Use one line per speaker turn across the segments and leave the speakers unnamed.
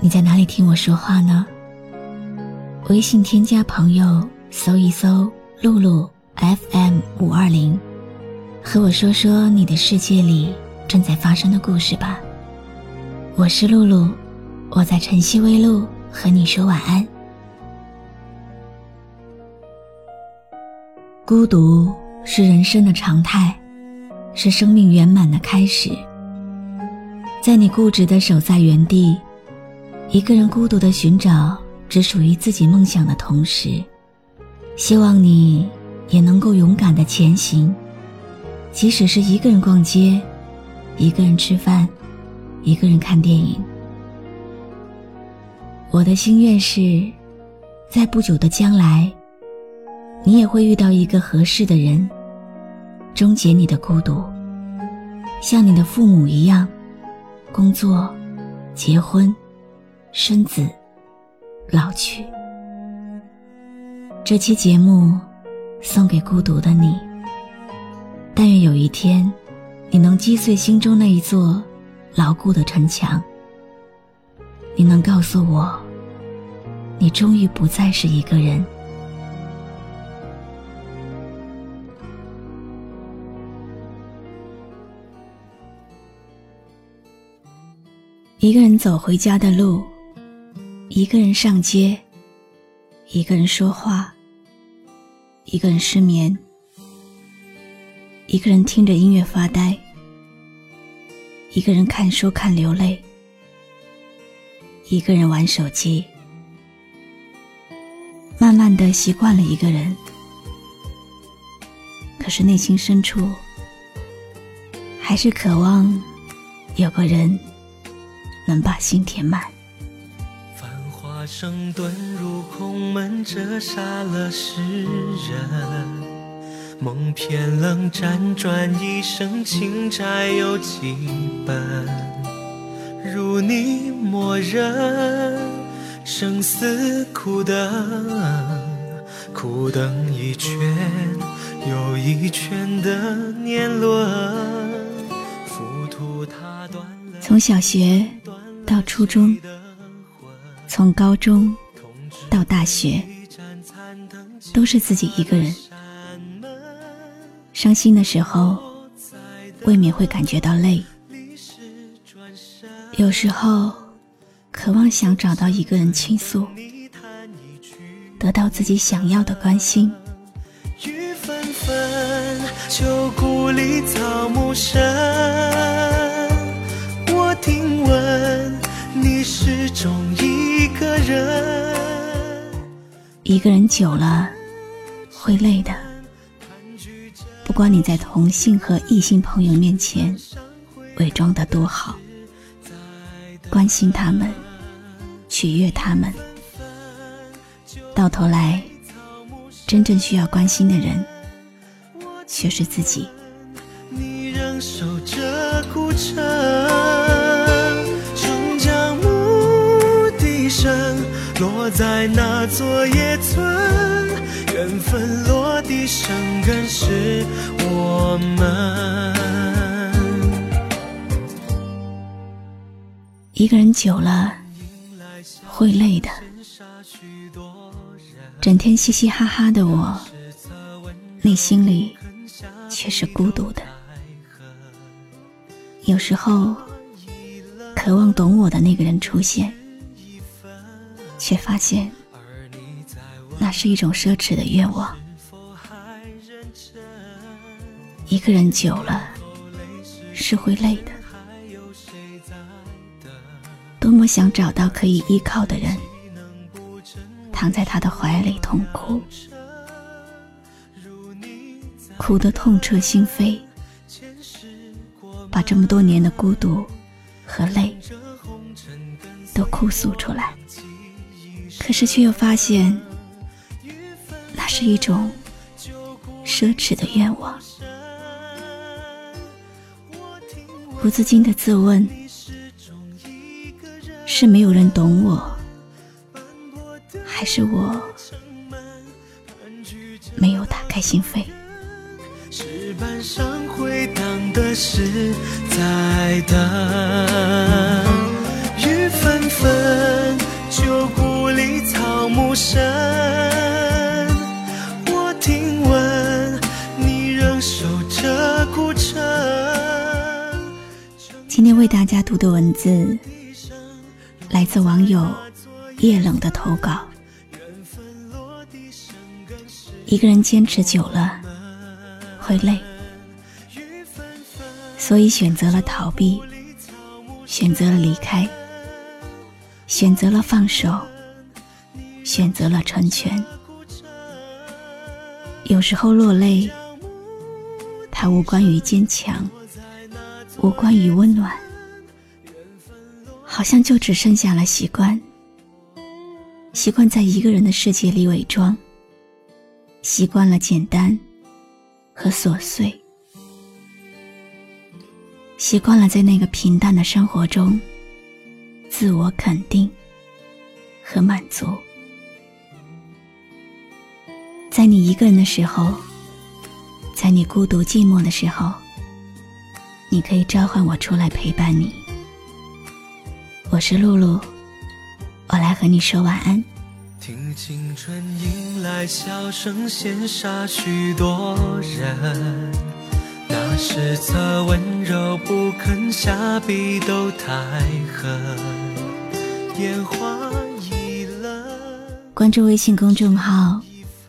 你在哪里听我说话呢？微信添加朋友，搜一搜“露露 FM 五二零”，和我说说你的世界里正在发生的故事吧。我是露露，我在晨曦微露和你说晚安。孤独是人生的常态，是生命圆满的开始。在你固执的守在原地，一个人孤独的寻找只属于自己梦想的同时，希望你也能够勇敢的前行，即使是一个人逛街，一个人吃饭，一个人看电影。我的心愿是，在不久的将来，你也会遇到一个合适的人，终结你的孤独，像你的父母一样。工作，结婚，生子，老去。这期节目送给孤独的你。但愿有一天，你能击碎心中那一座牢固的城墙。你能告诉我，你终于不再是一个人。一个人走回家的路，一个人上街，一个人说话，一个人失眠，一个人听着音乐发呆，一个人看书看流泪，一个人玩手机，慢慢的习惯了一个人，可是内心深处还是渴望有个人。能把心填满。
声遁入空门，折煞了世人。梦偏冷，辗转一生，情债有几本？如你默认，生死苦等，苦等一圈又一圈的年轮。浮屠塔断了，
从小学。到初中，从高中到大学，都是自己一个人。伤心的时候，未免会感觉到累。有时候，渴望想找到一个人倾诉，得到自己想要的关心。
雨纷纷，旧故里草木深。我听闻。你始终人，
一个人久了会累的。不管你在同性和异性朋友面前伪装的多好，关心他们，取悦他们，到头来，真正需要关心的人却是自己。
你仍守着孤城。落在那座野村，缘分落地生根是我们。
一个人久了会累的，整天嘻嘻哈哈的我，内心里却是孤独的。有时候，渴望懂我的那个人出现。却发现，那是一种奢侈的愿望。一个人久了是会累的，多么想找到可以依靠的人，躺在他的怀里痛哭，哭得痛彻心扉，把这么多年的孤独和累。都哭诉出来，可是却又发现，那是一种奢侈的愿望。不自禁的自问：是没有人懂我，还是我没有打开心扉？
石板上回荡的是在等。深，我听闻你仍守着古城。
今天为大家读的文字，来自网友夜冷的投稿。一个人坚持久了会累，所以选择了逃避，选择了离开。选择了放手，选择了成全。有时候落泪，它无关于坚强，无关于温暖，好像就只剩下了习惯。习惯在一个人的世界里伪装，习惯了简单和琐碎，习惯了在那个平淡的生活中。自我肯定和满足，在你一个人的时候，在你孤独寂寞的时候，你可以召唤我出来陪伴你。我是露露，我来和你说晚安。
听青春迎来笑声，羡煞许多人。那时侧温柔不肯下笔都太狠，烟花易冷。
关注微信公众号“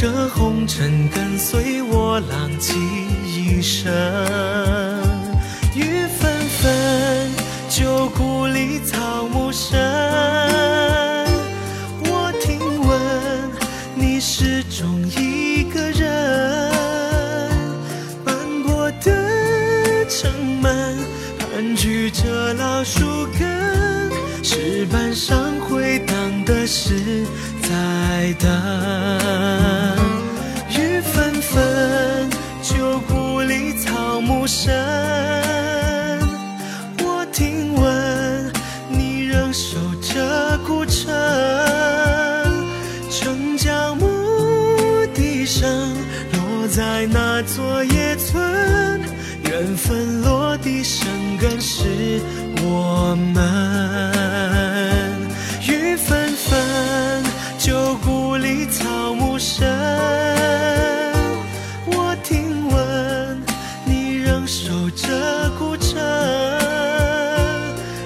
这红尘跟随我浪迹一生，雨纷纷，旧故里草木深。我听闻你始终一个人，斑驳的城门盘踞着老树根，石板上回荡的是，在等。声落在那座野村，缘分落地生根是。我们雨纷纷，旧故里草木深。我听闻你仍守着古城，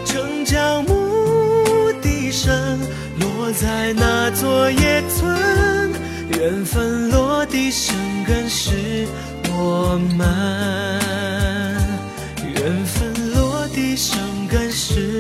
城郊牧笛声落在那座野村，缘分我们缘分落地生根时。